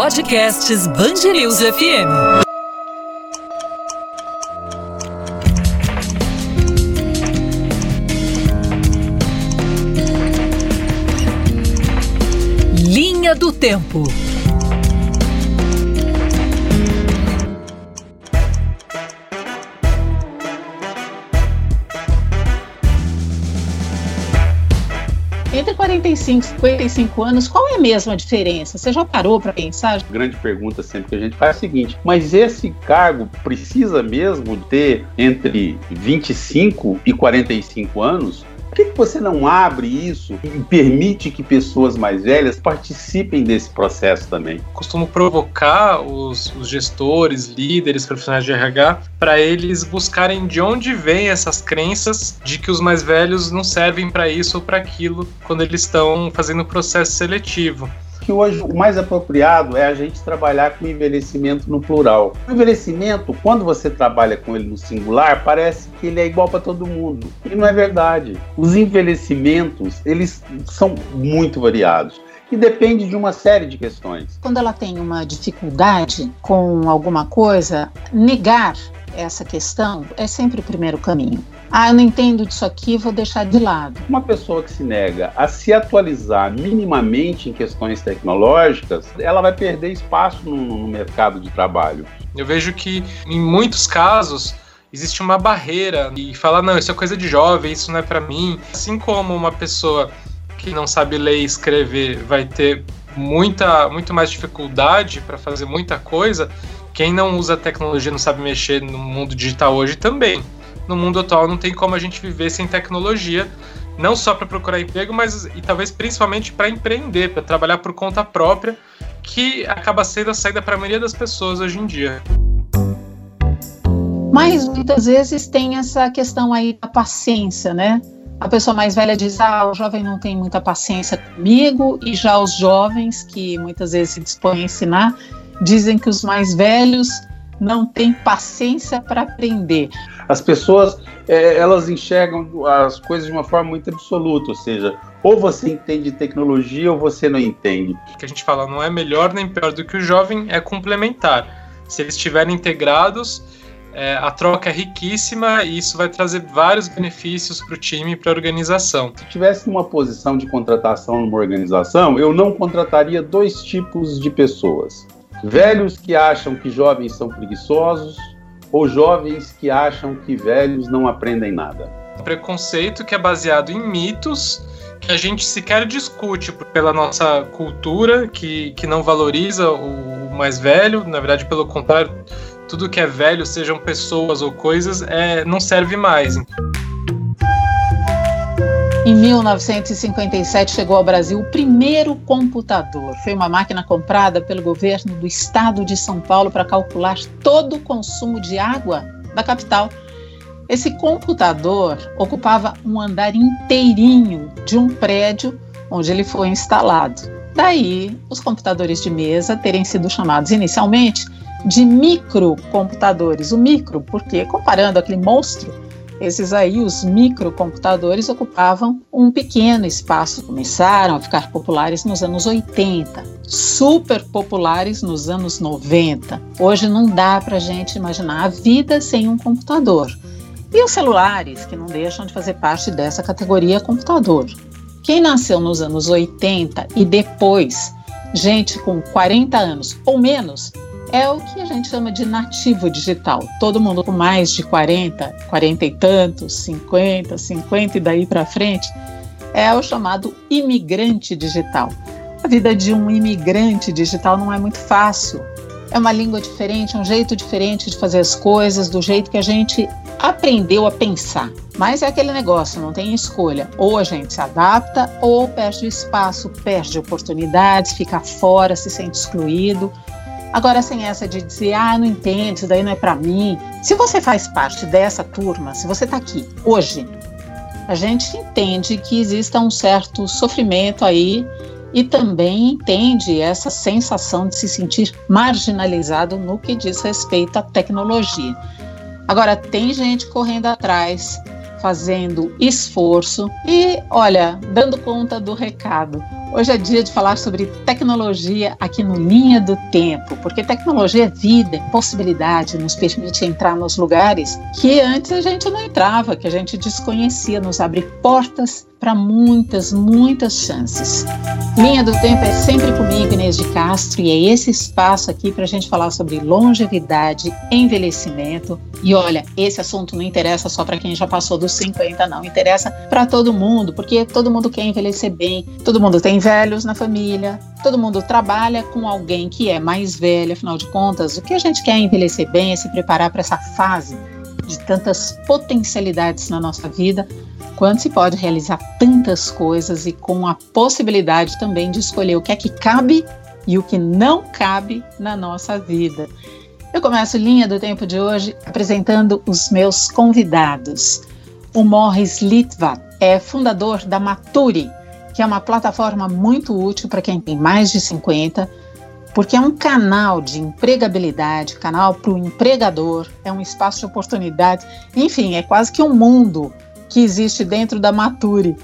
Podcasts Bangerils FM. Linha do Tempo. 45 e 55 anos, qual é a mesma diferença? Você já parou para pensar? Grande pergunta sempre que a gente faz é a seguinte: mas esse cargo precisa mesmo ter entre 25 e 45 anos? Por que, que você não abre isso e permite que pessoas mais velhas participem desse processo também? Costumo provocar os, os gestores, líderes, profissionais de RH, para eles buscarem de onde vêm essas crenças de que os mais velhos não servem para isso ou para aquilo quando eles estão fazendo o processo seletivo que hoje o mais apropriado é a gente trabalhar com envelhecimento no plural. O envelhecimento, quando você trabalha com ele no singular, parece que ele é igual para todo mundo. E não é verdade. Os envelhecimentos, eles são muito variados e depende de uma série de questões. Quando ela tem uma dificuldade com alguma coisa, negar essa questão é sempre o primeiro caminho. Ah, eu não entendo disso aqui, vou deixar de lado. Uma pessoa que se nega a se atualizar minimamente em questões tecnológicas, ela vai perder espaço no, no mercado de trabalho. Eu vejo que, em muitos casos, existe uma barreira e falar não, isso é coisa de jovem, isso não é para mim. Assim como uma pessoa que não sabe ler e escrever vai ter muita, muito mais dificuldade para fazer muita coisa, quem não usa tecnologia, não sabe mexer no mundo digital hoje também. No mundo atual não tem como a gente viver sem tecnologia, não só para procurar emprego, mas e talvez principalmente para empreender, para trabalhar por conta própria, que acaba sendo a saída para a maioria das pessoas hoje em dia. Mas muitas vezes tem essa questão aí da paciência, né? A pessoa mais velha diz: ah, o jovem não tem muita paciência comigo, e já os jovens, que muitas vezes se dispõem a ensinar, dizem que os mais velhos não têm paciência para aprender. As pessoas é, elas enxergam as coisas de uma forma muito absoluta, ou seja, ou você entende tecnologia ou você não entende. O que a gente fala não é melhor nem pior do que o jovem, é complementar. Se eles estiverem integrados, é, a troca é riquíssima e isso vai trazer vários benefícios para o time e para a organização. Se tivesse uma posição de contratação numa organização, eu não contrataria dois tipos de pessoas Velhos que acham que jovens são preguiçosos ou jovens que acham que velhos não aprendem nada. Preconceito que é baseado em mitos que a gente sequer discute pela nossa cultura, que, que não valoriza o mais velho, na verdade, pelo contrário, tudo que é velho, sejam pessoas ou coisas, é, não serve mais. Em 1957 chegou ao Brasil o primeiro computador. Foi uma máquina comprada pelo governo do estado de São Paulo para calcular todo o consumo de água da capital. Esse computador ocupava um andar inteirinho de um prédio onde ele foi instalado. Daí, os computadores de mesa terem sido chamados inicialmente de microcomputadores. O micro, porque comparando aquele monstro esses aí, os microcomputadores, ocupavam um pequeno espaço. Começaram a ficar populares nos anos 80, super populares nos anos 90. Hoje não dá para a gente imaginar a vida sem um computador. E os celulares, que não deixam de fazer parte dessa categoria computador. Quem nasceu nos anos 80 e depois, gente com 40 anos ou menos, é o que a gente chama de nativo digital. Todo mundo com mais de 40, 40 e tantos, 50, 50 e daí para frente, é o chamado imigrante digital. A vida de um imigrante digital não é muito fácil. É uma língua diferente, um jeito diferente de fazer as coisas, do jeito que a gente aprendeu a pensar. Mas é aquele negócio, não tem escolha. Ou a gente se adapta, ou perde o espaço, perde oportunidades, fica fora, se sente excluído. Agora, sem essa de dizer, ah, não entendo, isso daí não é para mim. Se você faz parte dessa turma, se você está aqui hoje, a gente entende que exista um certo sofrimento aí e também entende essa sensação de se sentir marginalizado no que diz respeito à tecnologia. Agora, tem gente correndo atrás, fazendo esforço e, olha, dando conta do recado. Hoje é dia de falar sobre tecnologia aqui no Linha do Tempo, porque tecnologia é vida, é possibilidade, nos permite entrar nos lugares que antes a gente não entrava, que a gente desconhecia, nos abre portas para muitas, muitas chances. Linha do Tempo é sempre comigo, Inês de Castro, e é esse espaço aqui para a gente falar sobre longevidade, envelhecimento. E olha, esse assunto não interessa só para quem já passou dos 50, não. Interessa para todo mundo, porque todo mundo quer envelhecer bem, todo mundo tem velhos na família, todo mundo trabalha com alguém que é mais velho, afinal de contas, o que a gente quer é envelhecer bem, é se preparar para essa fase de tantas potencialidades na nossa vida quando se pode realizar tantas coisas e com a possibilidade também de escolher o que é que cabe e o que não cabe na nossa vida. Eu começo linha do tempo de hoje apresentando os meus convidados. O Morris Litvat é fundador da Maturi, que é uma plataforma muito útil para quem tem mais de 50, porque é um canal de empregabilidade, canal para o empregador, é um espaço de oportunidade, enfim, é quase que um mundo que existe dentro da Mature.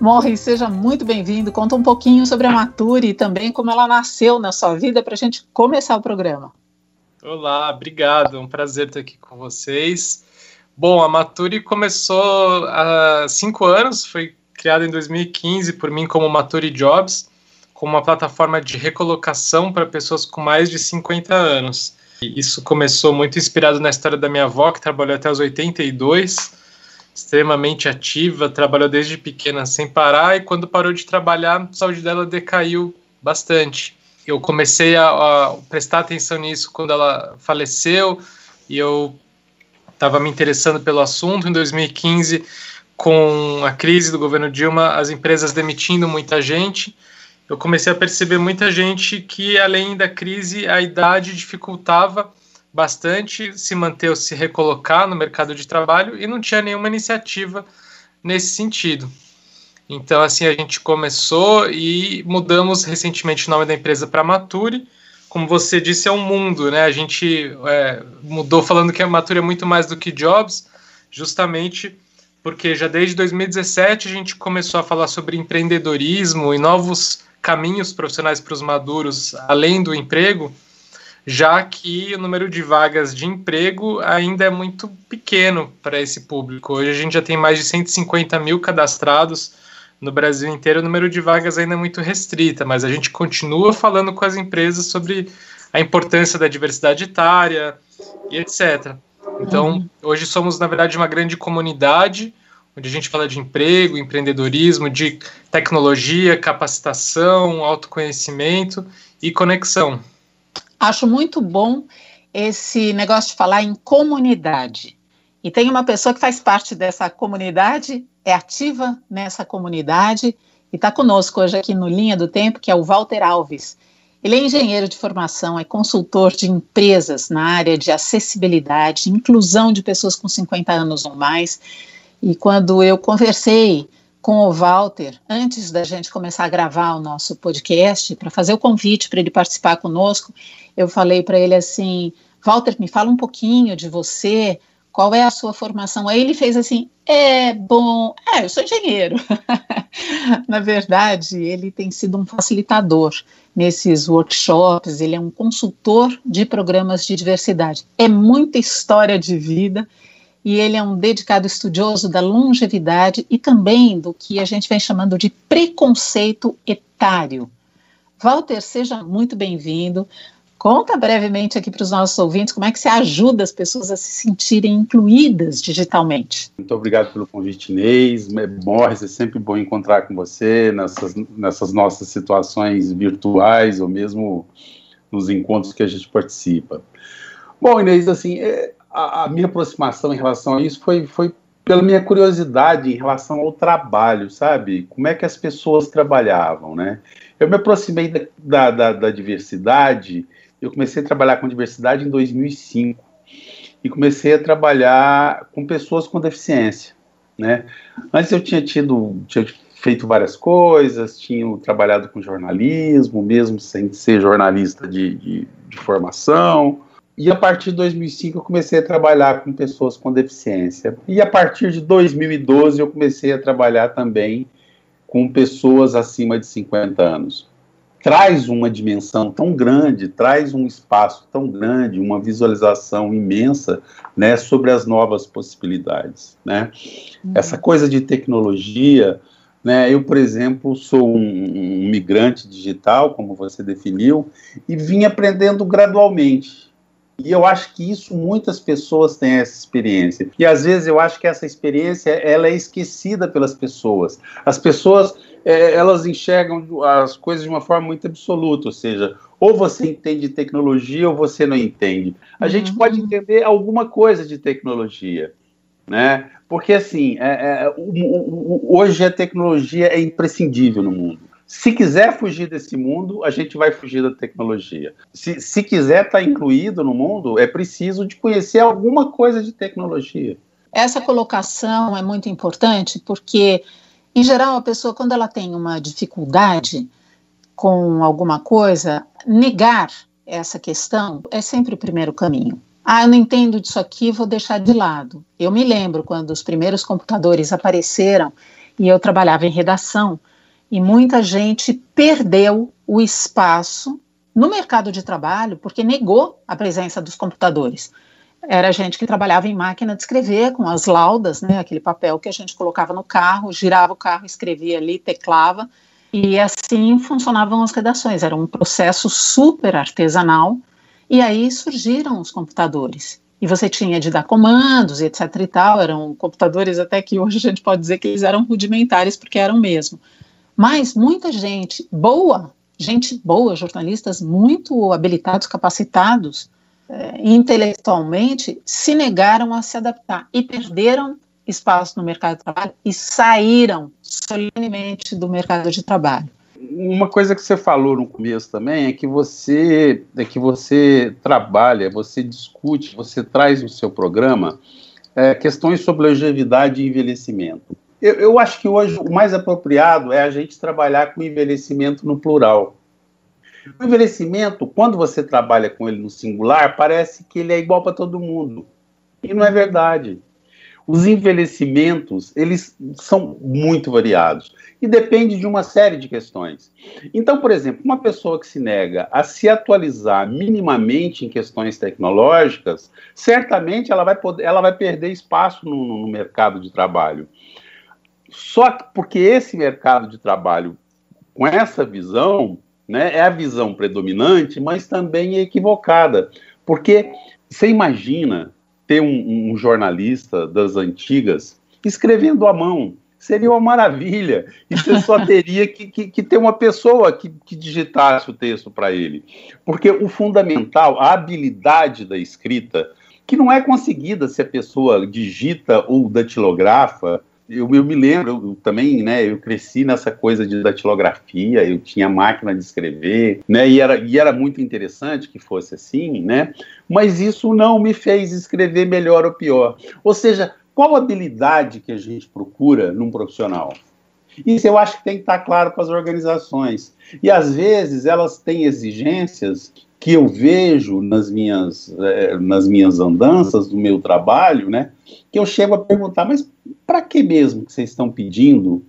Morre, seja muito bem-vindo. Conta um pouquinho sobre a Mature e também como ela nasceu na sua vida para a gente começar o programa. Olá, obrigado. Um prazer estar aqui com vocês. Bom, a Mature começou há cinco anos, foi criada em 2015 por mim como Mature Jobs, como uma plataforma de recolocação para pessoas com mais de 50 anos. E isso começou muito inspirado na história da minha avó, que trabalhou até os 82 extremamente ativa, trabalhou desde pequena sem parar e quando parou de trabalhar, a saúde dela decaiu bastante. Eu comecei a, a prestar atenção nisso quando ela faleceu e eu estava me interessando pelo assunto em 2015 com a crise do governo Dilma, as empresas demitindo muita gente. Eu comecei a perceber muita gente que além da crise a idade dificultava bastante se manter ou se recolocar no mercado de trabalho e não tinha nenhuma iniciativa nesse sentido. Então, assim, a gente começou e mudamos recentemente o nome da empresa para Mature. Como você disse, é um mundo, né? A gente é, mudou falando que a Mature é muito mais do que jobs, justamente porque já desde 2017 a gente começou a falar sobre empreendedorismo e novos caminhos profissionais para os maduros, além do emprego já que o número de vagas de emprego ainda é muito pequeno para esse público. Hoje a gente já tem mais de 150 mil cadastrados no Brasil inteiro, o número de vagas ainda é muito restrita, mas a gente continua falando com as empresas sobre a importância da diversidade etária e etc. Então, uhum. hoje somos, na verdade, uma grande comunidade onde a gente fala de emprego, empreendedorismo, de tecnologia, capacitação, autoconhecimento e conexão. Acho muito bom esse negócio de falar em comunidade. E tem uma pessoa que faz parte dessa comunidade, é ativa nessa comunidade e está conosco hoje aqui no Linha do Tempo, que é o Walter Alves. Ele é engenheiro de formação, é consultor de empresas na área de acessibilidade, inclusão de pessoas com 50 anos ou mais. E quando eu conversei com o Walter, antes da gente começar a gravar o nosso podcast, para fazer o convite para ele participar conosco, eu falei para ele assim: Walter, me fala um pouquinho de você, qual é a sua formação? Aí ele fez assim: é bom, é, eu sou engenheiro. Na verdade, ele tem sido um facilitador nesses workshops, ele é um consultor de programas de diversidade. É muita história de vida e ele é um dedicado estudioso da longevidade e também do que a gente vem chamando de preconceito etário. Walter, seja muito bem-vindo. Conta brevemente aqui para os nossos ouvintes como é que você ajuda as pessoas a se sentirem incluídas digitalmente. Muito obrigado pelo convite, Inês. Morris, é sempre bom encontrar com você nessas, nessas nossas situações virtuais ou mesmo nos encontros que a gente participa. Bom, Inês, assim, é, a, minha aproximação em relação a isso foi, foi pela minha curiosidade em relação ao trabalho, sabe? Como é que as pessoas trabalhavam, né? Eu me aproximei da, da, da, da diversidade, eu comecei a trabalhar com diversidade em 2005 e comecei a trabalhar com pessoas com deficiência, né? Antes eu tinha tido, tinha feito várias coisas, tinha trabalhado com jornalismo, mesmo sem ser jornalista de, de, de formação, e a partir de 2005 eu comecei a trabalhar com pessoas com deficiência. E a partir de 2012 eu comecei a trabalhar também com pessoas acima de 50 anos. Traz uma dimensão tão grande, traz um espaço tão grande, uma visualização imensa né, sobre as novas possibilidades. Né? Uhum. Essa coisa de tecnologia, né, eu, por exemplo, sou um, um migrante digital, como você definiu, e vim aprendendo gradualmente. E eu acho que isso muitas pessoas têm essa experiência. E às vezes eu acho que essa experiência ela é esquecida pelas pessoas. As pessoas é, elas enxergam as coisas de uma forma muito absoluta, ou seja, ou você entende tecnologia ou você não entende. A uhum. gente pode entender alguma coisa de tecnologia, né? Porque assim, é, é, o, o, hoje a tecnologia é imprescindível no mundo. Se quiser fugir desse mundo, a gente vai fugir da tecnologia. Se, se quiser estar tá incluído no mundo, é preciso de conhecer alguma coisa de tecnologia. Essa colocação é muito importante porque, em geral, a pessoa, quando ela tem uma dificuldade com alguma coisa, negar essa questão é sempre o primeiro caminho. Ah, eu não entendo disso aqui, vou deixar de lado. Eu me lembro quando os primeiros computadores apareceram e eu trabalhava em redação e muita gente perdeu o espaço no mercado de trabalho porque negou a presença dos computadores. Era gente que trabalhava em máquina de escrever, com as laudas, né, aquele papel que a gente colocava no carro, girava o carro, escrevia ali, teclava, e assim funcionavam as redações. Era um processo super artesanal, e aí surgiram os computadores. E você tinha de dar comandos, etc e tal, eram computadores até que hoje a gente pode dizer que eles eram rudimentares, porque eram mesmo. Mas muita gente boa, gente boa, jornalistas muito habilitados, capacitados eh, intelectualmente, se negaram a se adaptar e perderam espaço no mercado de trabalho e saíram solenemente do mercado de trabalho. Uma coisa que você falou no começo também é que você é que você trabalha, você discute, você traz no seu programa é, questões sobre longevidade e envelhecimento. Eu, eu acho que hoje o mais apropriado é a gente trabalhar com envelhecimento no plural. O envelhecimento, quando você trabalha com ele no singular, parece que ele é igual para todo mundo. E não é verdade. Os envelhecimentos, eles são muito variados e depende de uma série de questões. Então, por exemplo, uma pessoa que se nega a se atualizar minimamente em questões tecnológicas, certamente ela vai, poder, ela vai perder espaço no, no mercado de trabalho. Só que porque esse mercado de trabalho, com essa visão, né, é a visão predominante, mas também é equivocada. Porque você imagina ter um, um jornalista das antigas escrevendo à mão, seria uma maravilha. E você só teria que, que, que, ter uma pessoa que, que digitasse o texto para ele. Porque o fundamental, a habilidade da escrita, que não é conseguida se a pessoa digita ou datilografa, eu, eu me lembro eu, também, né? Eu cresci nessa coisa de datilografia, eu tinha máquina de escrever, né? E era, e era muito interessante que fosse assim, né? Mas isso não me fez escrever melhor ou pior. Ou seja, qual habilidade que a gente procura num profissional? Isso eu acho que tem que estar claro para as organizações. E às vezes elas têm exigências que eu vejo nas minhas, eh, nas minhas andanças do meu trabalho, né? Que eu chego a perguntar, mas para que mesmo que vocês estão pedindo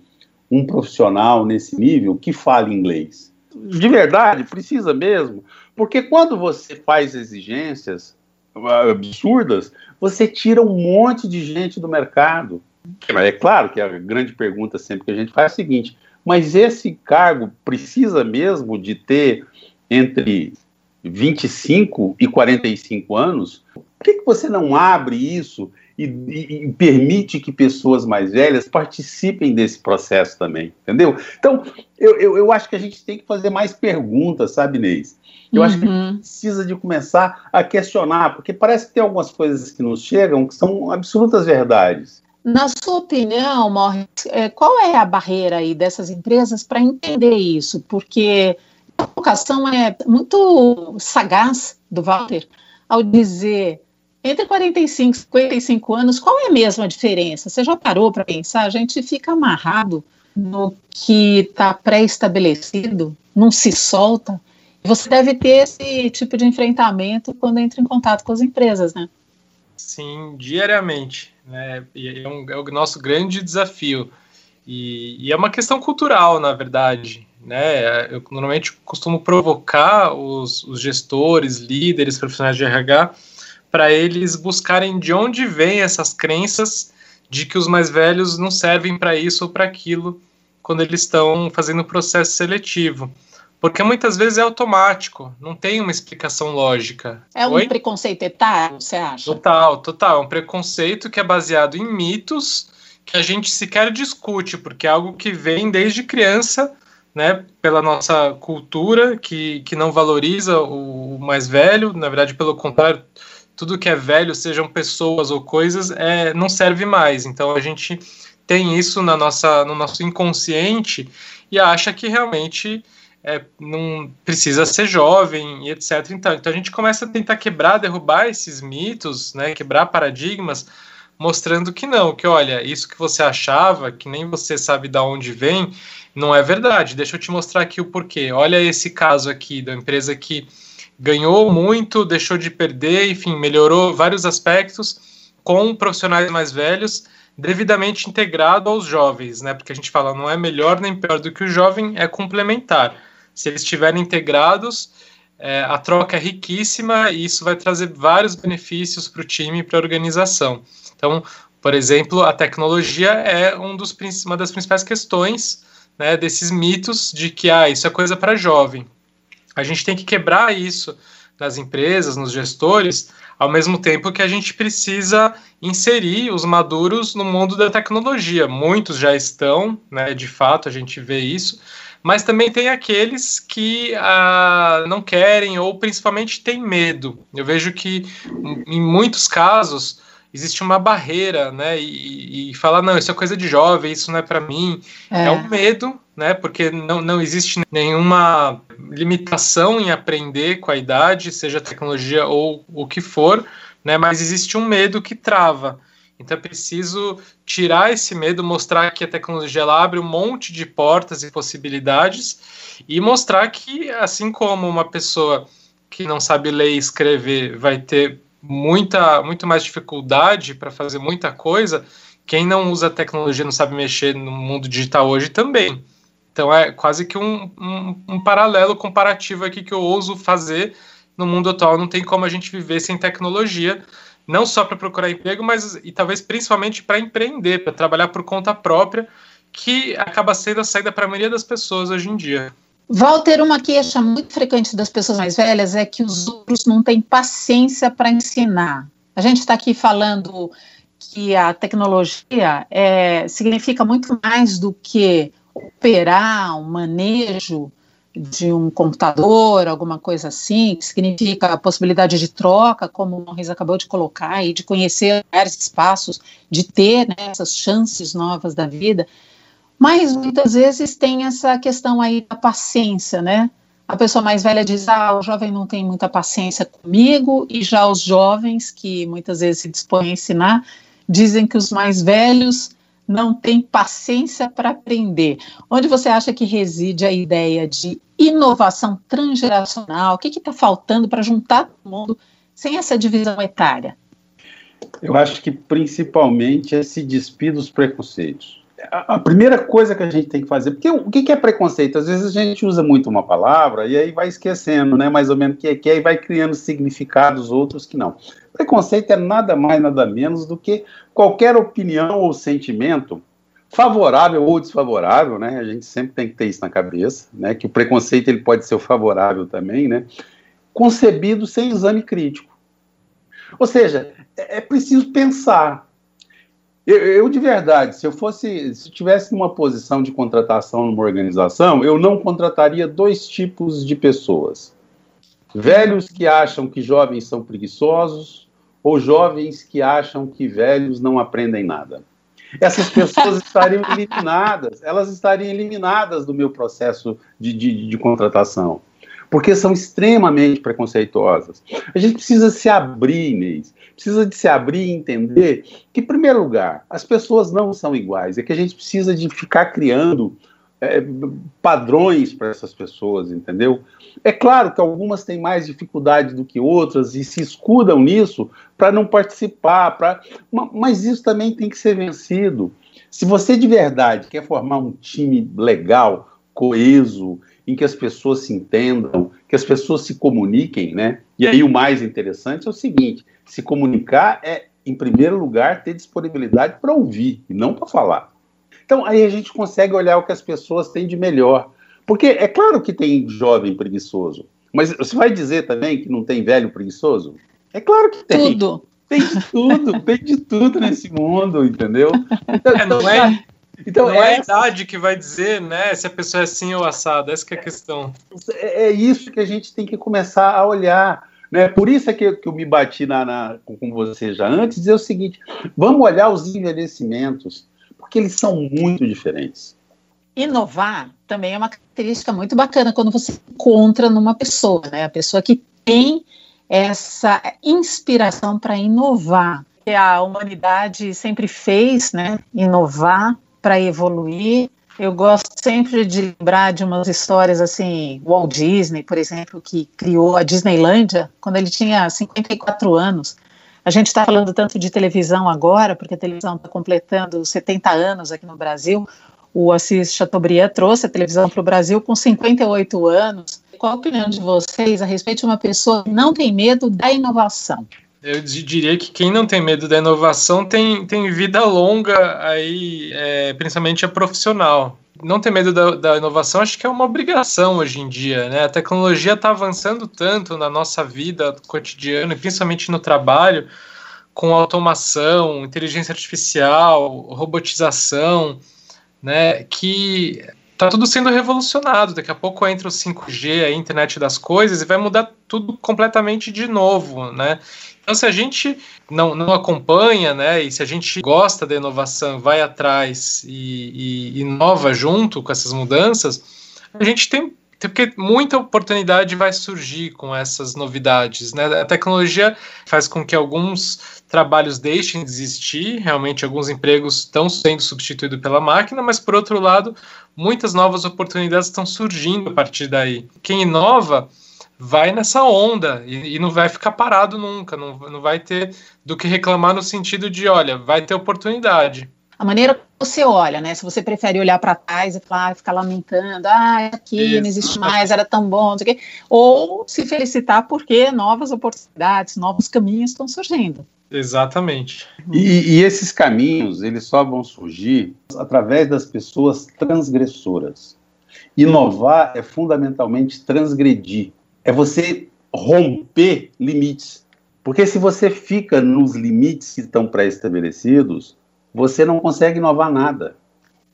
um profissional nesse nível que fale inglês? De verdade, precisa mesmo? Porque quando você faz exigências ah, absurdas, você tira um monte de gente do mercado. É claro que a grande pergunta sempre que a gente faz é a seguinte: mas esse cargo precisa mesmo de ter entre 25 e 45 anos? Por que, que você não abre isso e, e, e, permite que pessoas mais velhas participem desse processo também, entendeu? Então, eu, eu, eu acho que a gente tem que fazer mais perguntas, sabe, Inês? Eu uhum. acho que a gente precisa de começar a questionar, porque parece que tem algumas coisas que nos chegam que são absolutas verdades. Na sua opinião, Morris, é, qual é a barreira aí dessas empresas para entender isso? Porque a colocação é muito sagaz do Walter ao dizer entre 45 e 55 anos, qual é mesmo a diferença? Você já parou para pensar? A gente fica amarrado no que está pré-estabelecido, não se solta. Você deve ter esse tipo de enfrentamento quando entra em contato com as empresas, né? Sim, diariamente. Né? É, um, é o nosso grande desafio. E, e, é uma questão cultural, na verdade. Né? Eu normalmente costumo provocar os, os gestores, líderes, profissionais de RH, para eles buscarem de onde vêm essas crenças de que os mais velhos não servem para isso ou para aquilo quando eles estão fazendo o processo seletivo. Porque muitas vezes é automático, não tem uma explicação lógica. É um Oi? preconceito etário, você acha? Total, total. É um preconceito que é baseado em mitos que a gente sequer discute, porque é algo que vem desde criança, né, pela nossa cultura, que, que não valoriza o mais velho, na verdade, pelo contrário, tudo que é velho, sejam pessoas ou coisas, é, não serve mais. Então a gente tem isso na nossa, no nosso inconsciente e acha que realmente é, não precisa ser jovem e etc. Então, então a gente começa a tentar quebrar, derrubar esses mitos, né, quebrar paradigmas, mostrando que não, que olha, isso que você achava, que nem você sabe de onde vem, não é verdade. Deixa eu te mostrar aqui o porquê. Olha esse caso aqui da empresa que ganhou muito, deixou de perder, enfim, melhorou vários aspectos com profissionais mais velhos devidamente integrado aos jovens, né? Porque a gente fala não é melhor nem pior do que o jovem, é complementar. Se eles estiverem integrados, é, a troca é riquíssima e isso vai trazer vários benefícios para o time e para a organização. Então, por exemplo, a tecnologia é um dos, uma das principais questões né, desses mitos de que ah, isso é coisa para jovem. A gente tem que quebrar isso nas empresas, nos gestores, ao mesmo tempo que a gente precisa inserir os maduros no mundo da tecnologia. Muitos já estão, né, de fato, a gente vê isso, mas também tem aqueles que ah, não querem ou principalmente têm medo. Eu vejo que em muitos casos existe uma barreira, né? E, e falar, não, isso é coisa de jovem, isso não é para mim. É. é um medo, né? Porque não, não existe nenhuma limitação em aprender com a idade, seja tecnologia ou o que for, né? Mas existe um medo que trava. Então é preciso tirar esse medo, mostrar que a tecnologia ela abre um monte de portas e possibilidades e mostrar que, assim como uma pessoa que não sabe ler e escrever vai ter muita, muito mais dificuldade para fazer muita coisa, quem não usa tecnologia, não sabe mexer no mundo digital hoje também. Então é quase que um, um, um paralelo comparativo aqui que eu ouso fazer no mundo atual. Não tem como a gente viver sem tecnologia, não só para procurar emprego, mas e talvez principalmente para empreender, para trabalhar por conta própria, que acaba sendo a saída para a maioria das pessoas hoje em dia. Walter, uma queixa muito frequente das pessoas mais velhas é que os outros não têm paciência para ensinar. A gente está aqui falando que a tecnologia é, significa muito mais do que operar um manejo de um computador, alguma coisa assim, que significa a possibilidade de troca, como o Morris acabou de colocar, e de conhecer vários espaços, de ter né, essas chances novas da vida. Mas muitas vezes tem essa questão aí da paciência, né? A pessoa mais velha diz: ah, o jovem não tem muita paciência comigo, e já os jovens, que muitas vezes se dispõem a ensinar, dizem que os mais velhos não têm paciência para aprender. Onde você acha que reside a ideia de inovação transgeracional? O que está faltando para juntar todo mundo sem essa divisão etária? Eu acho que principalmente é se despir dos preconceitos a primeira coisa que a gente tem que fazer, porque o que é preconceito? Às vezes a gente usa muito uma palavra e aí vai esquecendo, né, mais ou menos o que é que é e vai criando significados outros que não. Preconceito é nada mais, nada menos do que qualquer opinião ou sentimento favorável ou desfavorável, né? A gente sempre tem que ter isso na cabeça, né? Que o preconceito ele pode ser favorável também, né? Concebido sem exame crítico. Ou seja, é, é preciso pensar, eu, eu, de verdade, se eu fosse, se tivesse uma posição de contratação numa organização, eu não contrataria dois tipos de pessoas: velhos que acham que jovens são preguiçosos ou jovens que acham que velhos não aprendem nada. Essas pessoas estariam eliminadas, elas estariam eliminadas do meu processo de, de, de contratação porque são extremamente preconceituosas. A gente precisa se abrir, Inês, precisa de se abrir e entender que, em primeiro lugar, as pessoas não são iguais, é que a gente precisa de ficar criando é, padrões para essas pessoas, entendeu? É claro que algumas têm mais dificuldade do que outras e se escudam nisso para não participar, pra, mas isso também tem que ser vencido. Se você de verdade quer formar um time legal, coeso, em que as pessoas se entendam, que as pessoas se comuniquem, né? E aí o mais interessante é o seguinte: se comunicar é, em primeiro lugar, ter disponibilidade para ouvir e não para falar. Então aí a gente consegue olhar o que as pessoas têm de melhor. Porque é claro que tem jovem preguiçoso, mas você vai dizer também que não tem velho preguiçoso? É claro que tem. Tudo. Tem de tudo, tem de tudo nesse mundo, entendeu? Então, é, não é, então, não é, é a idade que vai dizer, né, se a pessoa é assim ou assada, essa é a questão. É, é, isso que a gente tem que começar a olhar. Né? Por isso é que, que eu me bati na, na, com você já antes, dizer o seguinte: vamos olhar os envelhecimentos, porque eles são muito diferentes. Inovar também é uma característica muito bacana quando você encontra numa pessoa, né? A pessoa que tem essa inspiração para inovar. Que a humanidade sempre fez, né? Inovar para evoluir. Eu gosto sempre de lembrar de umas histórias assim, Walt Disney, por exemplo, que criou a Disneylândia quando ele tinha 54 anos. A gente está falando tanto de televisão agora, porque a televisão está completando 70 anos aqui no Brasil. O Assis Chateaubriand trouxe a televisão para o Brasil com 58 anos qual a opinião de vocês a respeito de uma pessoa que não tem medo da inovação? Eu diria que quem não tem medo da inovação tem, tem vida longa aí, é, principalmente a profissional. Não ter medo da, da, inovação acho que é uma obrigação hoje em dia, né? A tecnologia está avançando tanto na nossa vida cotidiana, principalmente no trabalho, com automação, inteligência artificial, robotização, né? Que tá tudo sendo revolucionado. Daqui a pouco entra o 5G, a internet das coisas, e vai mudar tudo completamente de novo, né? Então, se a gente não, não acompanha, né, e se a gente gosta da inovação, vai atrás e, e inova junto com essas mudanças, a gente tem porque muita oportunidade vai surgir com essas novidades, né? A tecnologia faz com que alguns trabalhos deixem de existir, realmente alguns empregos estão sendo substituídos pela máquina, mas por outro lado, muitas novas oportunidades estão surgindo a partir daí. Quem inova vai nessa onda e, e, não vai ficar parado nunca, não, não vai ter do que reclamar no sentido de, olha, vai ter oportunidade a maneira que você olha, né? Se você prefere olhar para trás e falar, ficar lamentando, ah, aqui Isso. não existe mais, era tão bom, não sei o quê. ou se felicitar porque novas oportunidades, novos caminhos estão surgindo. Exatamente. E, e, esses caminhos, eles só vão surgir através das pessoas transgressoras. Inovar é fundamentalmente transgredir, é você romper limites. Porque se você fica nos limites que estão pré-estabelecidos, você não consegue inovar nada.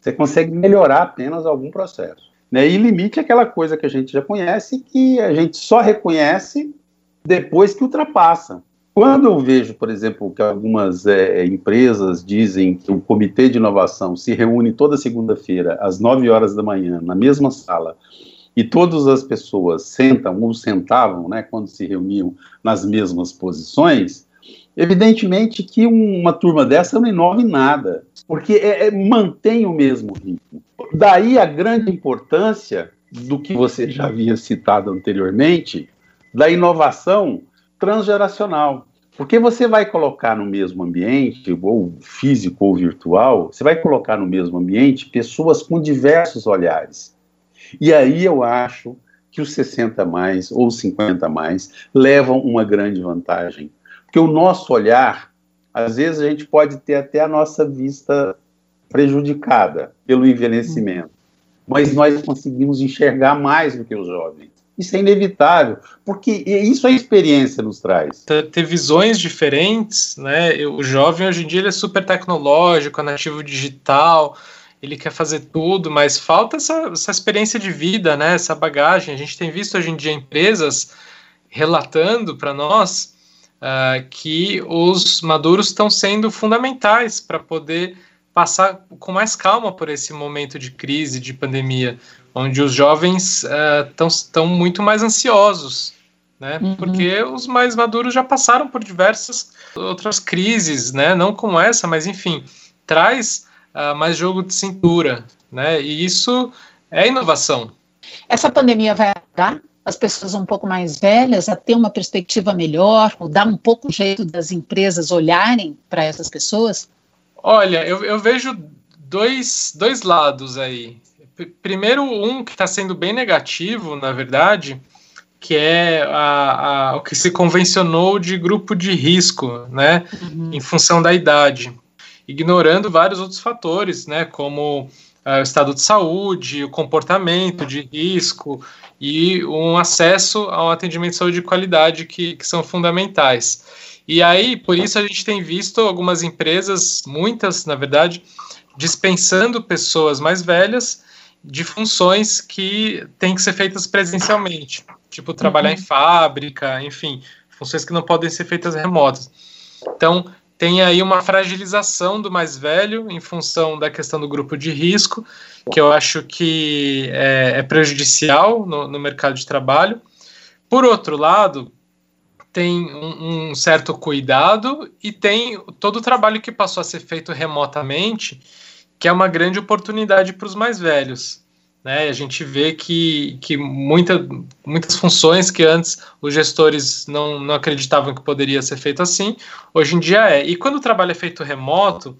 Você consegue melhorar apenas algum processo. Né? E limite é aquela coisa que a gente já conhece, que a gente só reconhece depois que ultrapassa. Quando eu vejo, por exemplo, que algumas é, empresas dizem que o comitê de inovação se reúne toda segunda-feira, às 9 horas da manhã, na mesma sala, e todas as pessoas sentam ou sentavam, né, quando se reuniam nas mesmas posições, Evidentemente que uma turma dessa não inova em nada, porque é, é, mantém o mesmo ritmo. Daí a grande importância do que você já havia citado anteriormente, da inovação transgeracional. Porque você vai colocar no mesmo ambiente, ou físico ou virtual, você vai colocar no mesmo ambiente pessoas com diversos olhares. E aí eu acho que os 60 mais ou 50 mais levam uma grande vantagem. Porque o nosso olhar, às vezes a gente pode ter até a nossa vista prejudicada pelo envelhecimento, mas nós conseguimos enxergar mais do que os jovens. Isso é inevitável, porque isso a experiência nos traz. Ter visões diferentes, né? O jovem hoje em dia ele é super tecnológico, nativo digital, ele quer fazer tudo, mas falta essa, essa experiência de vida, né? Essa bagagem. A gente tem visto hoje em dia empresas relatando para nós uh, que os maduros estão sendo fundamentais para poder passar com mais calma por esse momento de crise, de pandemia, onde os jovens estão uh, muito mais ansiosos, né? Uhum. Porque os mais maduros já passaram por diversas outras crises, né? Não como essa, mas enfim, traz uh, mais jogo de cintura, né? E isso é inovação. Essa pandemia vai dar as pessoas um pouco mais velhas a ter uma perspectiva melhor, ou dar um pouco o jeito das empresas olharem para essas pessoas? Olha, eu, eu vejo dois, dois lados aí. Primeiro, um que está sendo bem negativo, na verdade, que é a, a, o que se convencionou de grupo de risco, né, uhum. em função da idade, ignorando vários outros fatores, né, como uh, o estado de saúde, o comportamento de risco e um acesso a um atendimento de saúde de qualidade que, que são fundamentais. E aí, por isso, a gente tem visto algumas empresas, muitas, na verdade, dispensando pessoas mais velhas de funções que têm que ser feitas presencialmente, tipo trabalhar uhum. em fábrica, enfim, funções que não podem ser feitas remotas. Então, tem aí uma fragilização do mais velho em função da questão do grupo de risco, que eu acho que é, é prejudicial no, no, mercado de trabalho. Por outro lado, tem um, um, certo cuidado e tem todo o trabalho que passou a ser feito remotamente, que é uma grande oportunidade para os mais velhos. Né? A gente vê que, que muita, muitas funções que antes os gestores não, não acreditavam que poderia ser feito assim, hoje em dia é. E quando o trabalho é feito remoto,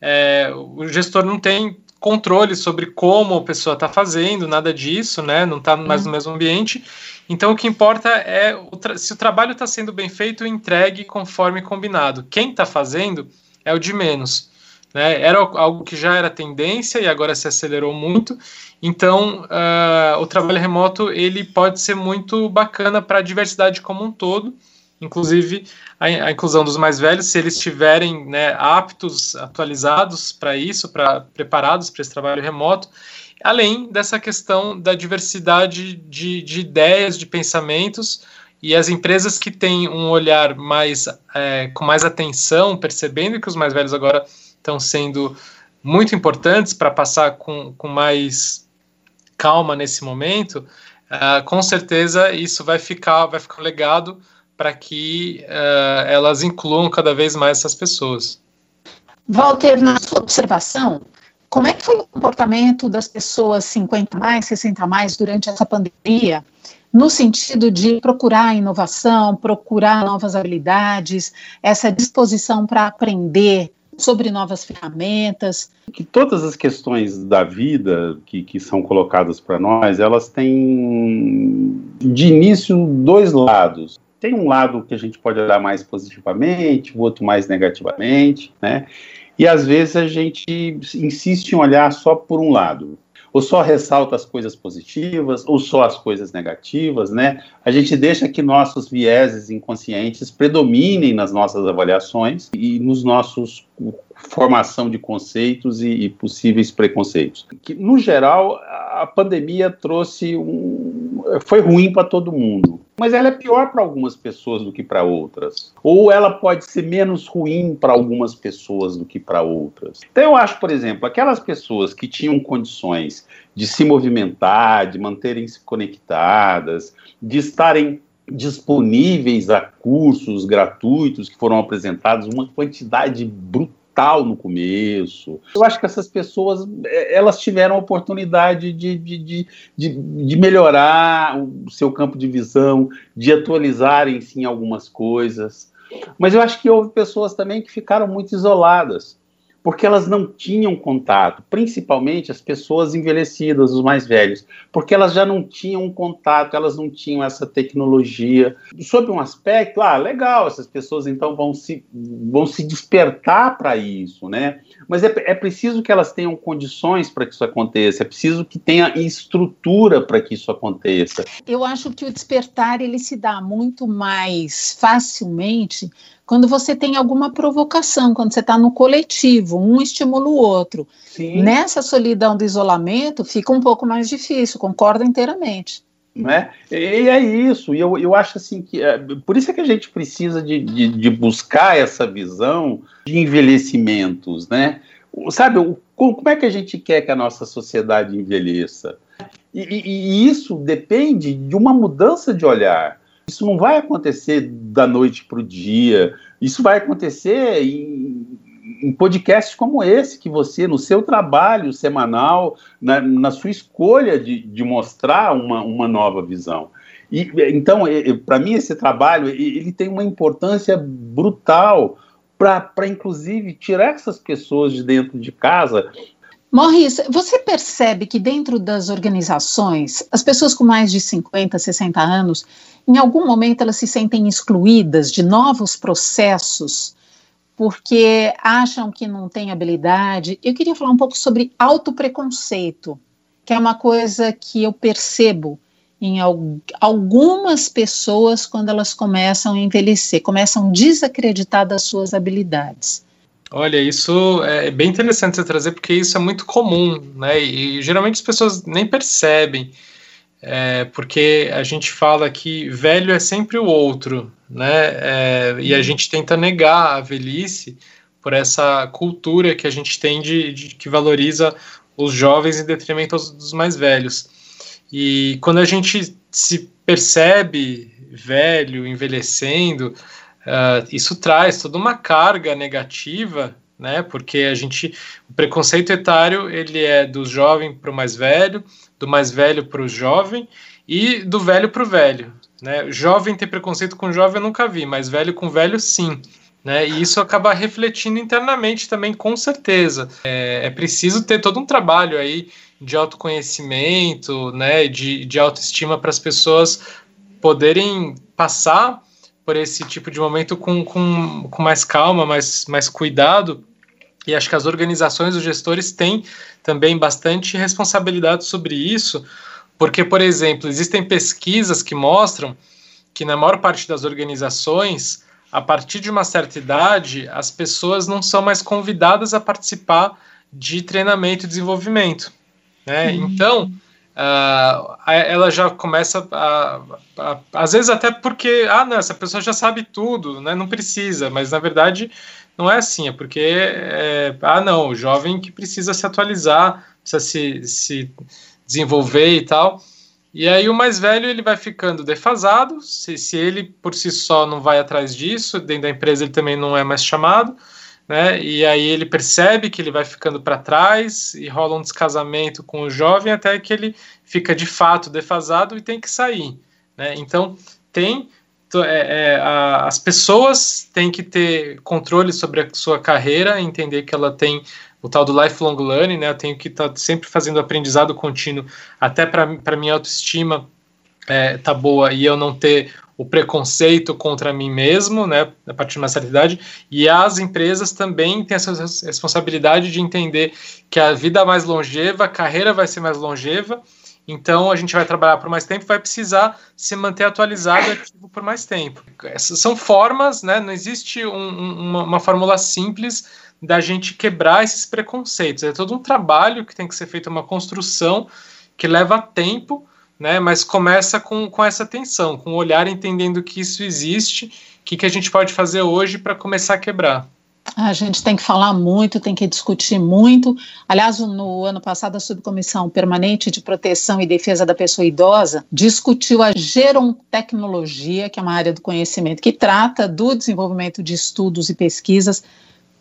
é, o gestor não tem controle sobre como a pessoa está fazendo, nada disso, né? não está mais no uhum. mesmo ambiente. Então o que importa é o se o trabalho está sendo bem feito, entregue conforme combinado. Quem está fazendo é o de menos. Né? Era algo que já era tendência e agora se acelerou muito. Então, uh, o trabalho remoto ele pode ser muito bacana para a diversidade como um todo, inclusive a, a, inclusão dos mais velhos, se eles estiverem né, aptos, atualizados para isso, para preparados para esse trabalho remoto, além dessa questão da diversidade de, de ideias, de pensamentos, e as empresas que têm um olhar mais é, com mais atenção, percebendo que os mais velhos agora estão sendo muito importantes para passar com, com mais calma nesse momento, uh, com certeza isso vai ficar, vai ficar legado para que uh, elas incluam cada vez mais essas pessoas. Walter, na sua observação, como é que foi o comportamento das pessoas 50 mais, 60 mais durante essa pandemia? No sentido de procurar inovação, procurar novas habilidades, essa disposição para aprender, sobre novas ferramentas. Que todas as questões da vida que, que são colocadas para nós, elas têm de início dois lados. Tem um lado que a gente pode olhar mais positivamente, o outro mais negativamente, né? E às vezes a gente insiste em olhar só por um lado ou só ressalta as coisas positivas, ou só as coisas negativas, né? A gente deixa que nossos vieses inconscientes predominem nas nossas avaliações e nos nossos formação de conceitos e, e, possíveis preconceitos. Que, no geral, a pandemia trouxe um, foi ruim para todo mundo, mas ela é pior para algumas pessoas do que para outras, ou ela pode ser menos ruim para algumas pessoas do que para outras. Então eu acho, por exemplo, aquelas pessoas que tinham condições de se movimentar, de manterem-se conectadas, de estarem disponíveis a cursos gratuitos que foram apresentados, uma quantidade brutal brutal no começo. Eu acho que essas pessoas é, elas tiveram a oportunidade de, de, de, de, de melhorar o seu campo de visão, de atualizarem-se em algumas coisas. Mas eu acho que houve pessoas também que ficaram muito isoladas porque elas não tinham contato, principalmente as pessoas envelhecidas, os mais velhos, porque elas já não tinham contato, elas não tinham essa tecnologia. Sob um aspecto, ah, legal, essas pessoas então vão se, vão se despertar para isso, né? Mas é, é preciso que elas tenham condições para que isso aconteça, é preciso que tenha estrutura para que isso aconteça. Eu acho que o despertar ele se dá muito mais facilmente quando você tem alguma provocação, quando você está no coletivo, um estimula o outro. Sim. Nessa solidão do isolamento, fica um pouco mais difícil, concordo inteiramente. Né? E é isso, e eu, eu acho assim que é, por isso é que a gente precisa de, de, de buscar essa visão de envelhecimentos, né? Sabe, o, como é que a gente quer que a nossa sociedade envelheça? E, e, e isso depende de uma mudança de olhar. Isso não vai acontecer da noite para o dia. Isso vai acontecer em, em podcasts como esse, que você, no seu trabalho semanal, na, na sua escolha de, de mostrar uma, uma nova visão. E, então, para mim, esse trabalho ele tem uma importância brutal para, inclusive, tirar essas pessoas de dentro de casa Morris, você percebe que dentro das organizações, as pessoas com mais de 50, 60 anos, em algum momento elas se sentem excluídas de novos processos porque acham que não têm habilidade. Eu queria falar um pouco sobre autopreconceito, que é uma coisa que eu percebo em algumas pessoas quando elas começam a envelhecer, começam a desacreditar das suas habilidades. Olha, isso é bem interessante você trazer, porque isso é muito comum, né? E geralmente as pessoas nem percebem, é, porque a gente fala que velho é sempre o outro, né? É, e a gente tenta negar a velhice por essa cultura que a gente tem de, de que valoriza os jovens em detrimento dos mais velhos. E quando a gente se percebe velho, envelhecendo, Uh, isso traz toda uma carga negativa, né? Porque a gente, o preconceito etário ele é do jovem para o mais velho, do mais velho para o jovem e do velho para o velho, né? Jovem ter preconceito com jovem eu nunca vi, mas velho com velho sim. Né, e isso acaba refletindo internamente também, com certeza. É, é preciso ter todo um trabalho aí de autoconhecimento, né, de, de autoestima para as pessoas poderem passar por esse tipo de momento com, com, com mais calma, mais, mais cuidado. E acho que as organizações, os gestores têm também bastante responsabilidade sobre isso, porque, por exemplo, existem pesquisas que mostram que na maior parte das organizações, a partir de uma certa idade, as pessoas não são mais convidadas a participar de treinamento e desenvolvimento. Né? Uhum. Então, Uh, ela já começa a, a, às vezes até porque ah não essa pessoa já sabe tudo né não precisa mas na verdade não é assim é porque é, ah não o jovem que precisa se atualizar precisa se, se desenvolver e tal. E aí o mais velho ele vai ficando defasado se, se ele por si só não vai atrás disso dentro da empresa ele também não é mais chamado né? E aí ele percebe que ele vai ficando para trás e rola um descasamento com o jovem até que ele fica de fato defasado e tem que sair, né? Então tem é, é, a, as pessoas têm que ter controle sobre a sua carreira, entender que ela tem o tal do lifelong learning, né? Eu tenho que estar tá sempre fazendo aprendizado contínuo, até para minha autoestima é, tá boa e eu não ter o preconceito contra mim mesmo, né, a partir de uma certa idade, e as empresas também têm essa responsabilidade de entender que a vida mais longeva, a carreira vai ser mais longeva, então a gente vai trabalhar por mais tempo, vai precisar se manter atualizado e ativo por mais tempo. Essas são formas, né, não existe um, uma, uma fórmula simples da gente quebrar esses preconceitos, é todo um trabalho que tem que ser feito, uma construção que leva tempo, né? Mas começa com, com essa tensão, com o olhar entendendo que isso existe, o que, que a gente pode fazer hoje para começar a quebrar. A gente tem que falar muito, tem que discutir muito. Aliás, no ano passado, a Subcomissão Permanente de Proteção e Defesa da Pessoa Idosa discutiu a gerontecnologia, que é uma área do conhecimento que trata do desenvolvimento de estudos e pesquisas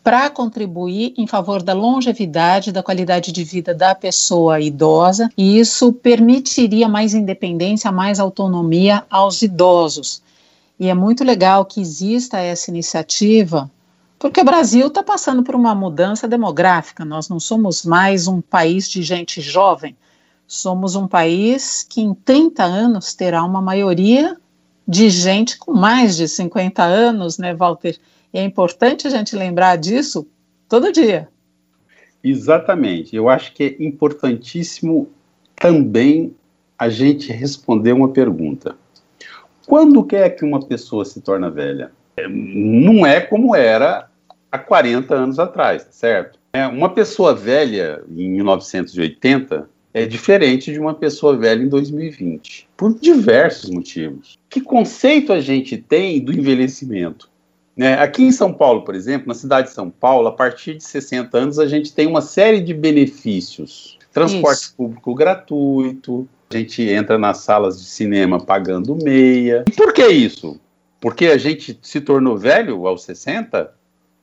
para contribuir em favor da longevidade, da qualidade de vida da pessoa idosa, e isso permitiria mais independência, mais autonomia aos idosos. E é muito legal que exista essa iniciativa, porque o Brasil está passando por uma mudança demográfica. Nós não somos mais um país de gente jovem, somos um país que em 30 anos terá uma maioria de gente com mais de 50 anos, né, Walter? E é importante a gente lembrar disso todo dia. Exatamente. Eu acho que é importantíssimo também a gente responder uma pergunta. Quando é que uma pessoa se torna velha? Não é como era há 40 anos atrás, certo? É, uma pessoa velha em 1980 é diferente de uma pessoa velha em 2020, por diversos motivos. Que conceito a gente tem do envelhecimento? Né? Aqui em São Paulo, por exemplo, na cidade de São Paulo, a partir de 60 anos, a gente tem uma série de benefícios. Transporte isso. público gratuito, a gente entra nas salas de cinema pagando meia. E por que isso? Porque a gente se tornou velho aos 60? Né?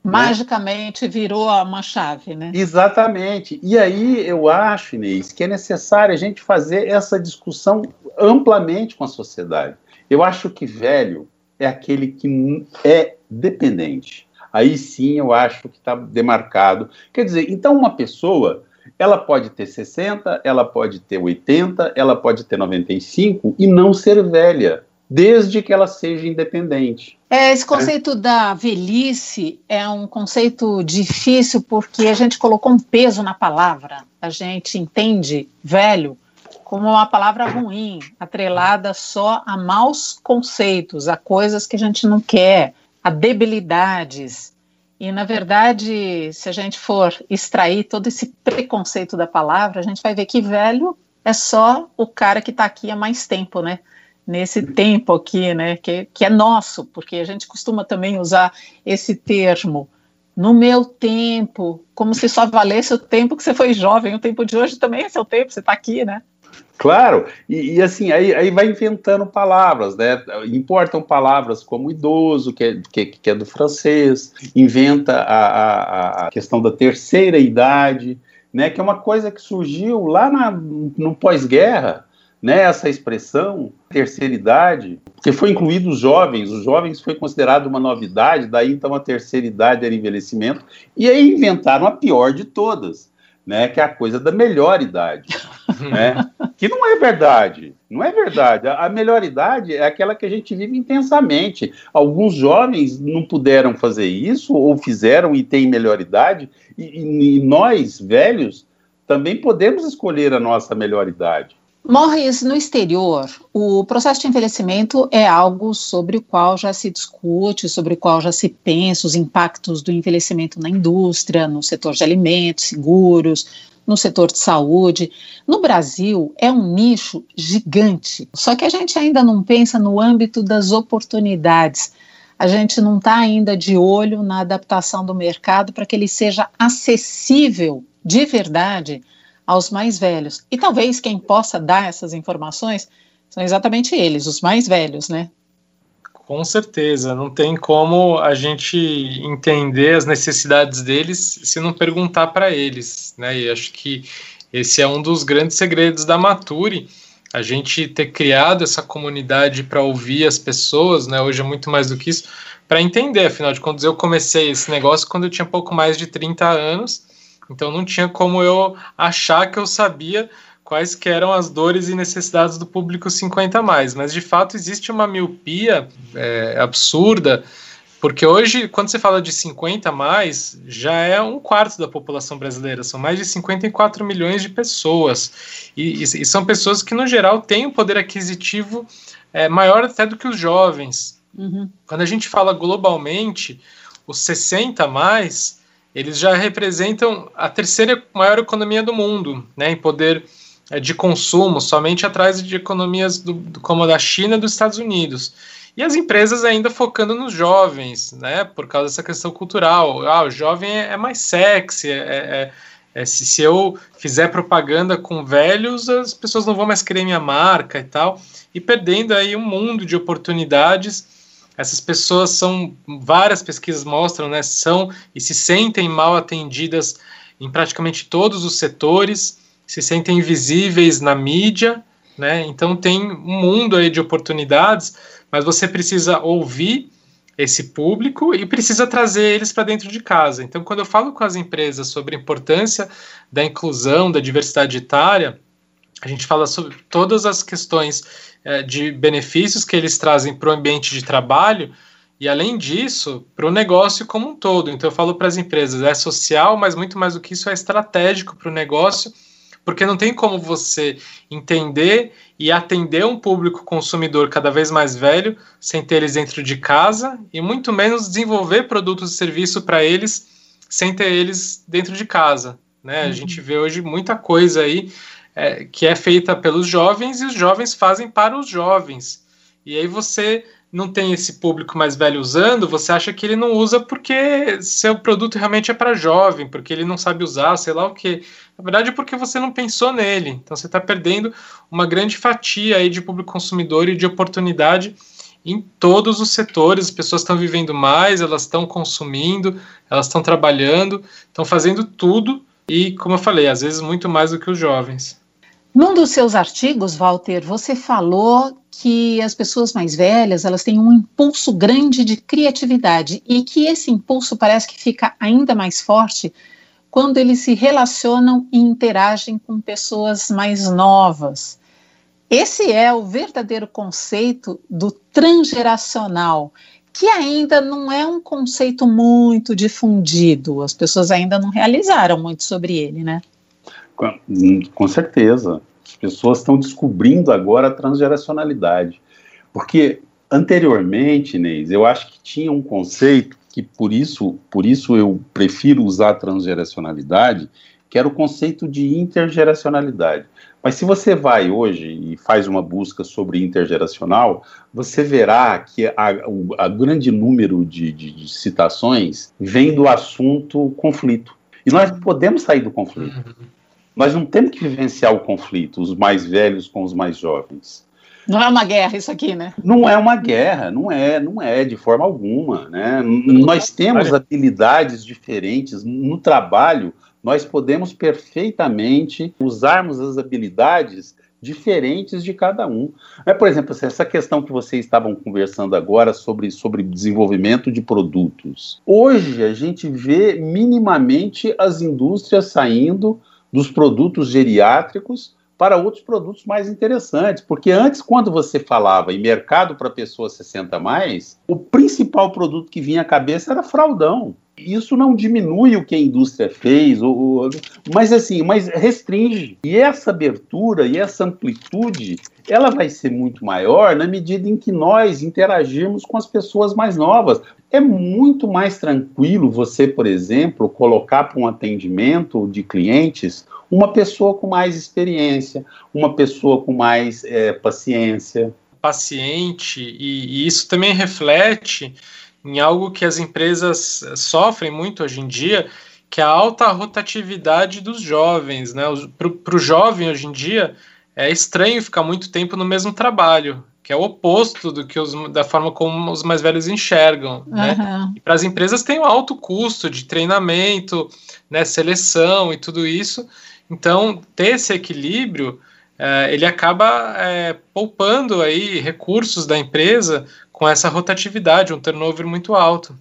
Magicamente né? virou uma chave, né? Exatamente. E aí eu acho, Inês, que é necessário a gente fazer essa discussão amplamente com a sociedade. Eu acho que velho é aquele que é dependente. Aí sim eu acho que está demarcado. Quer dizer, então uma pessoa Ela pode ter 60, ela pode ter 80, ela pode ter 95 e não ser velha, desde que ela seja independente. É, esse conceito é. da velhice é um conceito difícil porque a gente colocou um peso na palavra. A gente entende velho como uma palavra ruim, atrelada só a maus conceitos, a coisas que a gente não quer, a debilidades. E, na verdade, se a gente for extrair todo esse preconceito da palavra, a gente vai ver que velho é só o cara que está aqui há mais tempo, né? Nesse tempo aqui, né? Que, que é nosso, porque a gente costuma também usar esse termo no meu tempo, como se só valesse o tempo que você foi jovem. O tempo de hoje também é seu tempo, você está aqui, né? Claro, e, e, assim, aí, aí vai inventando palavras, né? Importam palavras como idoso, que é, que, que é do francês, inventa a, a, a, questão da terceira idade, né? Que é uma coisa que surgiu lá na, no pós-guerra, né? Essa expressão, terceira idade, que foi incluído os jovens, os jovens foi considerado uma novidade, daí então a terceira idade era envelhecimento, e aí inventaram a pior de todas, né? Que é a coisa da melhor idade né? que não é verdade. Não é verdade. A melhor idade é aquela que a gente vive intensamente. Alguns jovens não puderam fazer isso, ou fizeram e têm melhor idade, e, e nós, velhos, também podemos escolher a nossa melhor idade. Morris, no exterior, o processo de envelhecimento é algo sobre o qual já se discute, sobre o qual já se pensa os impactos do envelhecimento na indústria, no setor de alimentos, seguros, no setor de saúde. No Brasil, é um nicho gigante, só que a gente ainda não pensa no âmbito das oportunidades. A gente não está ainda de olho na adaptação do mercado para que ele seja acessível de verdade aos mais velhos. E talvez quem possa dar essas informações são exatamente eles, os mais velhos, né? Com certeza, não tem como a gente entender as necessidades deles se não perguntar para eles, né? E acho que esse é um dos grandes segredos da Mature, a gente ter criado essa comunidade para ouvir as pessoas, né? Hoje é muito mais do que isso, para entender, afinal de contas, eu comecei esse negócio quando eu tinha pouco mais de 30 anos, então não tinha como eu achar que eu sabia quais que eram as dores e necessidades do público 50 mais, mas de fato existe uma miopia é, absurda, porque hoje, quando você fala de 50 mais, já é um quarto da população brasileira, são mais de 54 milhões de pessoas, e, e, e são pessoas que, no geral, têm um poder aquisitivo é, maior até do que os jovens. Uhum. Quando a gente fala globalmente, os 60 mais, eles já representam a terceira maior economia do mundo, né, em poder de consumo, somente atrás de economias do, como a da China e dos Estados Unidos. E as empresas ainda focando nos jovens, né, por causa dessa questão cultural. Ah, o jovem é, é mais sexy, é, é, é, se, se eu fizer propaganda com velhos, as pessoas não vão mais querer minha marca e tal, e perdendo aí um mundo de oportunidades. Essas pessoas são, várias pesquisas mostram, né, são e se sentem mal atendidas em praticamente todos os setores se sentem invisíveis na mídia, né? Então tem um mundo aí de oportunidades, mas você precisa ouvir esse público e precisa trazer eles para dentro de casa. Então, quando eu falo com as empresas sobre a importância da inclusão, da diversidade etária, a gente fala sobre todas as questões é, de benefícios que eles trazem para o ambiente de trabalho e, além disso, para o negócio como um todo. Então, eu falo para as empresas, é social, mas muito mais do que isso, é estratégico para o negócio porque não tem como você entender e atender um público consumidor cada vez mais velho sem ter eles dentro de casa e muito menos desenvolver produtos e serviços para eles sem ter eles dentro de casa. Né? Uhum. A gente vê hoje muita coisa aí é, que é feita pelos jovens e os jovens fazem para os jovens. E aí você não tem esse público mais velho usando, você acha que ele não usa porque seu produto realmente é para jovem, porque ele não sabe usar, sei lá o que. Na verdade, é porque você não pensou nele. Então você está perdendo uma grande fatia aí de público consumidor e de oportunidade em todos os setores. As pessoas estão vivendo mais, elas estão consumindo, elas estão trabalhando, estão fazendo tudo e, como eu falei, às vezes muito mais do que os jovens. Num dos seus artigos, Walter, você falou que as pessoas mais velhas elas têm um impulso grande de criatividade e que esse impulso parece que fica ainda mais forte quando eles se relacionam e interagem com pessoas mais novas. Esse é o verdadeiro conceito do transgeracional, que ainda não é um conceito muito difundido. As pessoas ainda não realizaram muito sobre ele, né? Com, com certeza. As pessoas estão descobrindo agora a transgeracionalidade. Porque anteriormente, Inês, eu acho que tinha um conceito que por isso, por isso eu prefiro usar a transgeracionalidade, que era o conceito de intergeracionalidade. Mas se você vai hoje e faz uma busca sobre intergeracional, você verá que a, o grande número de, de, de, citações vem do assunto conflito. E nós podemos sair do conflito. Nós não temos que vivenciar o conflito, os mais velhos com os mais jovens. Não é uma guerra isso aqui, né? Não é uma guerra, não é, não é de forma alguma, né? Nós temos habilidades diferentes no trabalho, nós podemos perfeitamente usarmos as habilidades diferentes de cada um. É, por exemplo, essa questão que vocês estavam conversando agora sobre, sobre desenvolvimento de produtos. Hoje a gente vê minimamente as indústrias saindo dos produtos geriátricos para outros produtos mais interessantes. Porque antes, quando você falava em mercado para pessoas 60 mais, o principal produto que vinha à cabeça era fraldão. Isso não diminui o que a indústria fez, ou, mas assim, mas restringe. E essa abertura e essa amplitude, ela vai ser muito maior na medida em que nós interagirmos com as pessoas mais novas. É muito mais tranquilo você, por exemplo, colocar para um atendimento de clientes uma pessoa com mais experiência, uma pessoa com mais é, paciência. Paciente, e, e isso também reflete em algo que as empresas sofrem muito hoje em dia, que é a alta rotatividade dos jovens. Né? Para o jovem hoje em dia é estranho ficar muito tempo no mesmo trabalho, que é o oposto do que os, da forma como os mais velhos enxergam. Uhum. Né? E para as empresas tem um alto custo de treinamento, né, seleção e tudo isso. Então, ter esse equilíbrio, é, ele acaba é, poupando aí recursos da empresa com essa rotatividade, um turnover muito alto.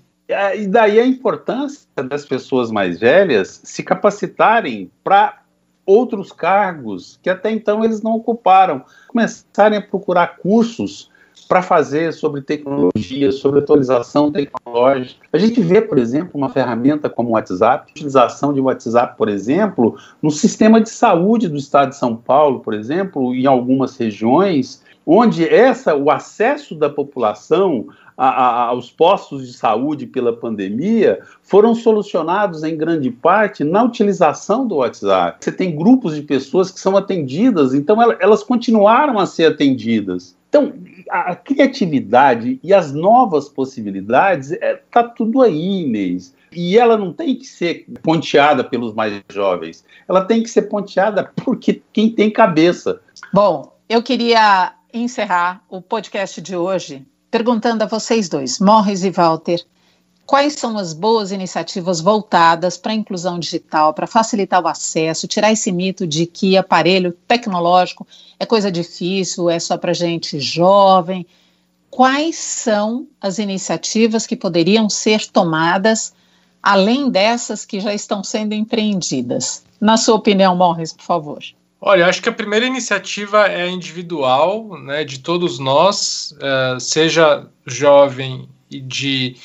E daí a importância das pessoas mais velhas se capacitarem para outros cargos que até então eles não ocuparam, começarem a procurar cursos para fazer sobre tecnologia, sobre atualização tecnológica. A gente vê, por exemplo, uma ferramenta como o WhatsApp, utilização de WhatsApp, por exemplo, no sistema de saúde do estado de São Paulo, por exemplo, em algumas regiões, onde essa, o acesso da população a, aos postos de saúde pela pandemia foram solucionados em grande parte na utilização do WhatsApp. Você tem grupos de pessoas que são atendidas, então elas continuaram a ser atendidas. Então, a, criatividade e as novas possibilidades, está é, tá tudo aí, Inês. E ela não tem que ser ponteada pelos mais jovens, ela tem que ser ponteada por quem tem cabeça. Bom, eu queria encerrar o podcast de hoje perguntando a vocês dois, Morris e Walter, quais são as boas iniciativas voltadas para a inclusão digital, para facilitar o acesso, tirar esse mito de que aparelho tecnológico é coisa difícil, é só para gente jovem. Quais são as iniciativas que poderiam ser tomadas, além dessas que já estão sendo empreendidas? Na sua opinião, Morris, por favor. Olha, acho que a primeira iniciativa é individual, né, de todos nós, uh, seja jovem e de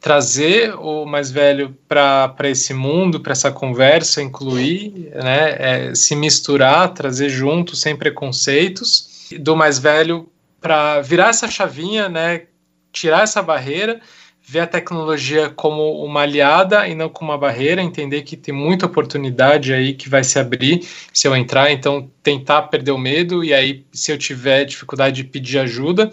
trazer o mais velho para esse mundo, para essa conversa, incluir, né, é, se misturar, trazer junto, sem preconceitos, do mais velho para virar essa chavinha, né, tirar essa barreira, ver a tecnologia como uma aliada e não como uma barreira, entender que tem muita oportunidade aí que vai se abrir se eu entrar, então tentar perder o medo e aí se eu tiver dificuldade de pedir ajuda,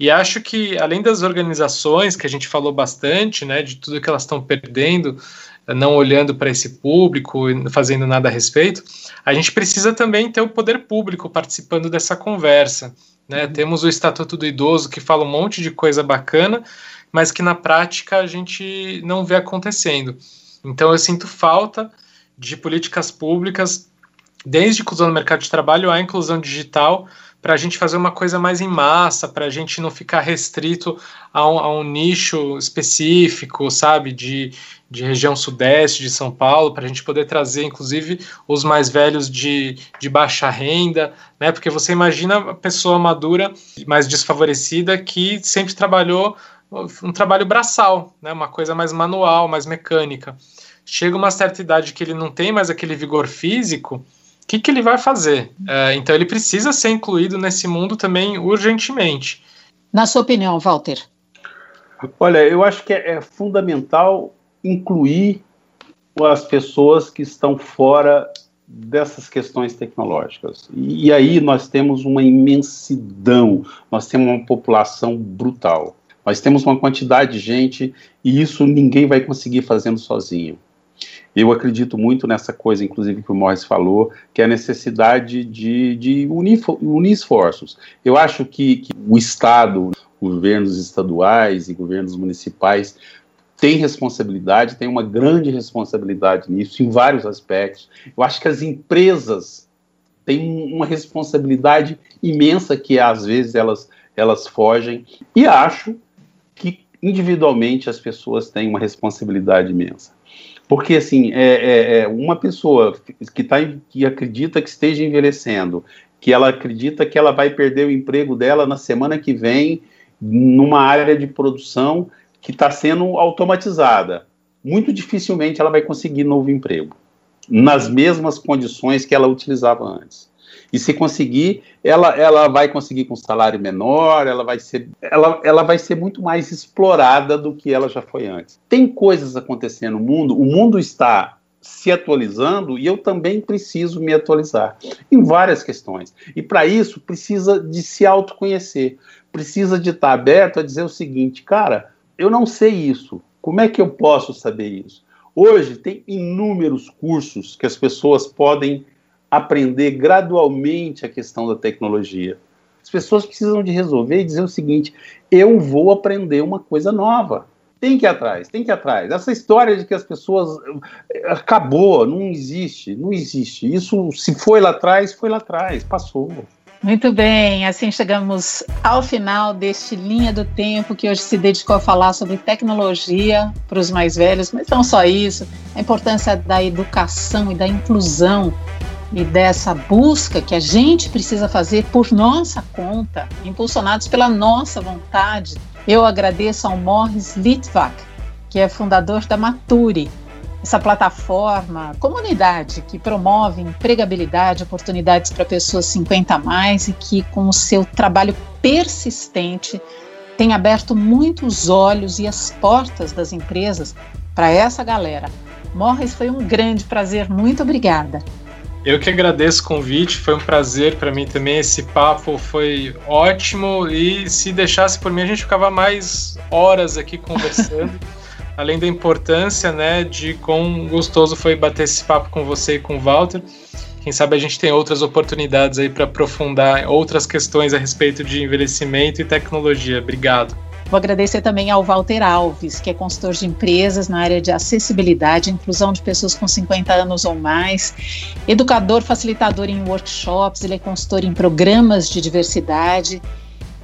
e acho que, além das organizações, que a gente falou bastante, né, de tudo que elas estão perdendo, não olhando para esse público e fazendo nada a respeito, a gente precisa também ter o poder público participando dessa conversa. Né? Uhum. Temos o Estatuto do Idoso que fala um monte de coisa bacana, mas que na prática a gente não vê acontecendo. Então eu sinto falta de políticas públicas desde inclusão no mercado de trabalho à inclusão digital, para a gente fazer uma coisa mais em massa, para a gente não ficar restrito a um, a um, nicho específico, sabe, de, de região sudeste de São Paulo, para a gente poder trazer, inclusive, os mais velhos de, de baixa renda, né? Porque você imagina a pessoa madura, mais desfavorecida, que sempre trabalhou um trabalho braçal, né? Uma coisa mais manual, mais mecânica. Chega uma certa idade que ele não tem mais aquele vigor físico o que, que ele vai fazer? É, então ele precisa ser incluído nesse mundo também urgentemente. Na sua opinião, Walter? Olha, eu acho que é, é fundamental incluir as pessoas que estão fora dessas questões tecnológicas. E, e aí nós temos uma imensidão, nós temos uma população brutal. Nós temos uma quantidade de gente e isso ninguém vai conseguir fazendo sozinho. Eu acredito muito nessa coisa, inclusive, que o Morris falou, que é a necessidade de, de unir, unir esforços. Eu acho que, que o Estado, governos estaduais e governos municipais têm responsabilidade, têm uma grande responsabilidade nisso, em vários aspectos. Eu acho que as empresas têm uma responsabilidade imensa que, às vezes, elas, elas fogem. E acho individualmente, as pessoas têm uma responsabilidade imensa. Porque, assim, é, é, é uma pessoa que, tá, que acredita que esteja envelhecendo, que ela acredita que ela vai perder o emprego dela na semana que vem numa área de produção que está sendo automatizada. Muito dificilmente ela vai conseguir novo emprego, nas mesmas condições que ela utilizava antes. E se conseguir, ela, ela vai conseguir com salário menor, ela vai, ser, ela, ela vai ser muito mais explorada do que ela já foi antes. Tem coisas acontecendo no mundo, o mundo está se atualizando e eu também preciso me atualizar em várias questões. E para isso precisa de se autoconhecer, precisa de estar aberto a dizer o seguinte, cara, eu não sei isso. Como é que eu posso saber isso? Hoje tem inúmeros cursos que as pessoas podem aprender gradualmente a questão da tecnologia. As pessoas precisam de resolver e dizer o seguinte: eu vou aprender uma coisa nova. Tem que ir atrás, tem que ir atrás. Essa história de que as pessoas acabou, não existe, não existe. Isso, se foi lá atrás, foi lá atrás, passou. Muito bem, assim chegamos ao final deste Linha do Tempo, que hoje se dedicou a falar sobre tecnologia para os mais velhos, mas não só isso, a importância da educação e da inclusão e dessa busca que a gente precisa fazer por nossa conta, impulsionados pela nossa vontade, eu agradeço ao Morris Litvak, que é fundador da Mature, essa plataforma, comunidade que promove empregabilidade, oportunidades para pessoas 50 a mais e que, com o seu trabalho persistente, tem aberto muitos olhos e as portas das empresas para essa galera. Morris, foi um grande prazer, muito obrigada. Eu que agradeço o convite, foi um prazer para mim também. Esse papo foi ótimo e se deixasse por mim a gente ficava mais horas aqui conversando. Além da importância, né, de quão gostoso foi bater esse papo com você e com o Walter. Quem sabe a gente tem outras oportunidades aí para aprofundar outras questões a respeito de envelhecimento e tecnologia. Obrigado. Vou agradecer também ao Walter Alves, que é consultor de empresas na área de acessibilidade e inclusão de pessoas com 50 anos ou mais, educador, facilitador em workshops, ele é consultor em programas de diversidade,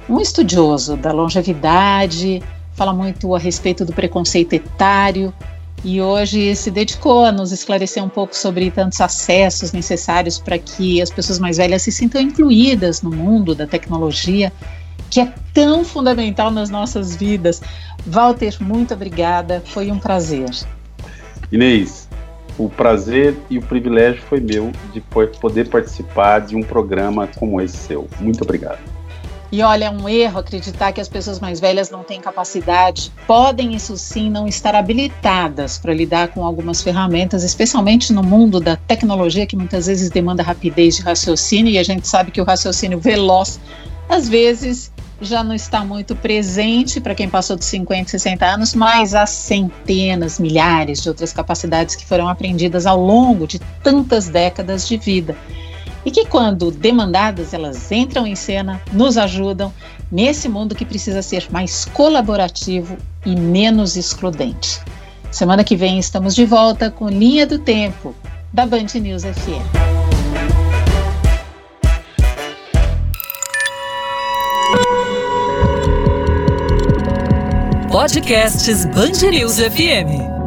um estudioso da longevidade, fala muito a respeito do preconceito etário e hoje se dedicou a nos esclarecer um pouco sobre tantos acessos necessários para que as pessoas mais velhas se sintam incluídas no mundo da tecnologia que é tão fundamental nas nossas vidas. Walter, muito obrigada, foi um prazer. Inês, o prazer e o privilégio foi meu de poder participar de um programa como esse seu. Muito obrigado. E olha, é um erro acreditar que as pessoas mais velhas não têm capacidade. Podem, isso sim, não estar habilitadas para lidar com algumas ferramentas, especialmente no mundo da tecnologia, que muitas vezes demanda rapidez de raciocínio, e a gente sabe que o raciocínio veloz, às vezes, já não está muito presente para quem passou de 50, 60 anos, mas há centenas, milhares de outras capacidades que foram aprendidas ao longo de tantas décadas de vida. E que, quando demandadas, elas entram em cena, nos ajudam nesse mundo que precisa ser mais colaborativo e menos excludente. Semana que vem estamos de volta com Linha do Tempo, da Band News FM. Podcasts Bangerils FM.